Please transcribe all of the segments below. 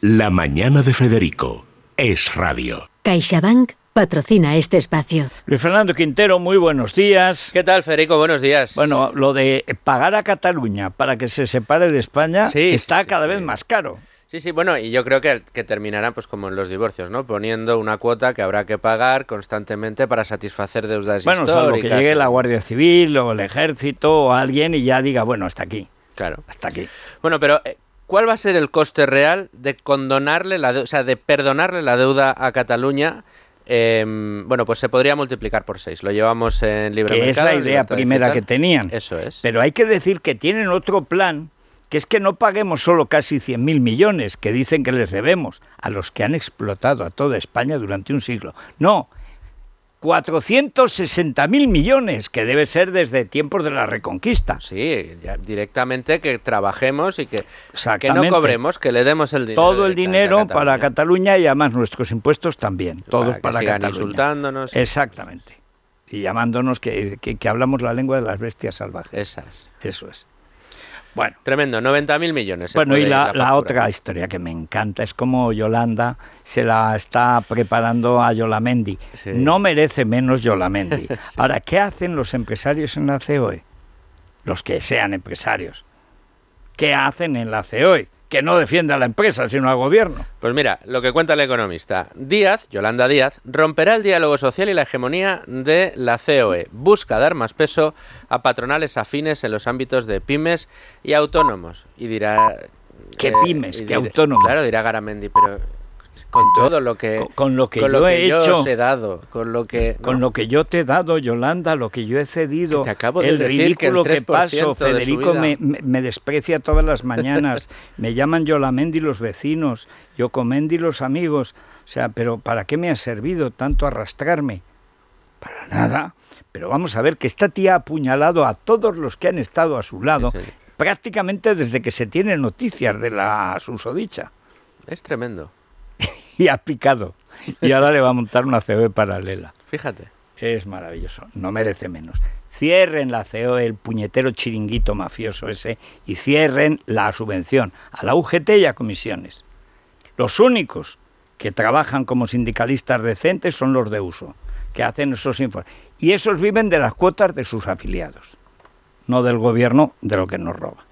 La Mañana de Federico. Es radio. CaixaBank patrocina este espacio. Luis Fernando Quintero, muy buenos días. ¿Qué tal, Federico? Buenos días. Bueno, lo de pagar a Cataluña para que se separe de España Sí, está sí, cada sí. vez más caro. Sí, sí, bueno, y yo creo que, que terminarán pues como en los divorcios, ¿no? Poniendo una cuota que habrá que pagar constantemente para satisfacer deudas Bueno, salvo que históricas. llegue la Guardia Civil o el Ejército o alguien y ya diga, bueno, hasta aquí, Claro. hasta aquí. Bueno, pero eh, ¿cuál va a ser el coste real de condonarle la o sea, de perdonarle la deuda a Cataluña? Em, bueno, pues se podría multiplicar por seis. Lo llevamos en libre Que es la idea primera digital. que tenían. Eso es. Pero hay que decir que tienen otro plan, que es que no paguemos solo casi 100.000 millones que dicen que les debemos a los que han explotado a toda España durante un siglo. No, 460.000 millones, que debe ser desde tiempos de la Reconquista. Sí, ya directamente que trabajemos y que, que no cobremos, que le demos el dinero. Todo el dinero para Cataluña. Y además nuestros impuestos también. Todos que para, sigan Cataluña. insultándonos. Exactamente. Y llamándonos que, que- que hablamos la lengua de las bestias salvajes. Esas. Eso es. Bueno. Tremendo, 90.000 millones. se Bueno, y la, otra historia que me encanta es como Yolanda se la está preparando a Yolamendi. Sí. No merece menos Yolamendi. Sí. Ahora, ¿qué hacen los empresarios en la COE? Los que sean empresarios. ¿Qué hacen en la COE? Que no defiende a la empresa, sino al gobierno. Pues mira, lo que cuenta el economista. Díaz, Yolanda Díaz, romperá el diálogo social y la hegemonía de la COE. Busca dar más peso a patronales afines en los ámbitos de pymes y autónomos. Y dirá... ¿Qué eh, pymes? ¿Qué autónomos? Claro, dirá Garamendi, pero con todo lo que... Con- con lo que con yo he yo hecho. os he dado, con lo que... Con ¿no? lo que yo te he dado, Yolanda, lo que yo he cedido, te acabo de el decir que el ridículo que, 3% paso, Federico me, me- me desprecia todas las mañanas, me llaman Yolamendi los vecinos, Yocomendi los amigos, o sea, pero ¿para qué me ha servido tanto arrastrarme? Para nada, pero vamos a ver que esta tía ha apuñalado a todos los que han estado a su lado, Sí, sí. prácticamente desde que se tienen noticias de la susodicha, Es tremendo. y ha picado, y ahora le va a montar una CB paralela. Fíjate. Es maravilloso, no merece menos. Cierren la CEO, el puñetero chiringuito mafioso ese, y cierren la subvención a la UGT y a comisiones. Los únicos que trabajan como sindicalistas decentes son los de uso, que hacen esos informes. Y esos viven de las cuotas de sus afiliados, no del gobierno de lo que nos roba.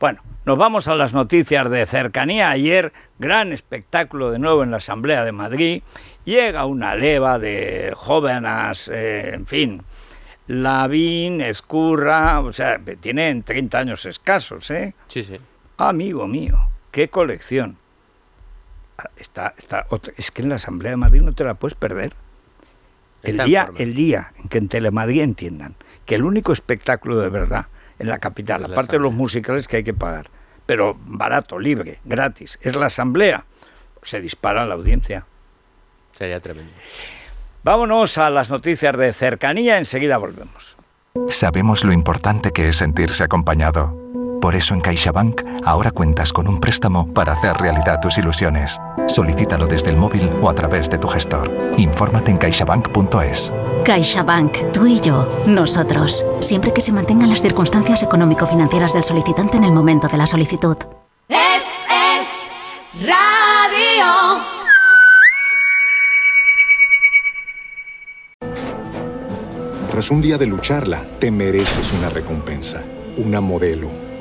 Bueno, nos vamos a las noticias de cercanía. Ayer, gran espectáculo de nuevo en la Asamblea de Madrid. Llega una leva de jóvenes, eh, en fin, Lavín, Escurra, o sea, tienen 30 años escasos, ¿eh? Sí, sí. Amigo mío, qué colección. Ah, Está, está, es que en la Asamblea de Madrid no te la puedes perder. El Está día, el día en que en Telemadrid entiendan que el único espectáculo de verdad en la capital, la aparte de los musicales que hay que pagar, pero barato, libre, gratis, es la Asamblea, se dispara la audiencia. Sería tremendo. Vámonos a las noticias de cercanía, enseguida volvemos. Sabemos lo importante que es sentirse acompañado. Por eso en CaixaBank ahora cuentas con un préstamo para hacer realidad tus ilusiones. Solicítalo desde el móvil o a través de tu gestor. Infórmate en caixabank.es. CaixaBank, tú y yo, nosotros. Siempre que se mantengan las circunstancias económico-financieras del solicitante en el momento de la solicitud. Es, es radio. Tras un día de lucharla, te mereces una recompensa, una modelo,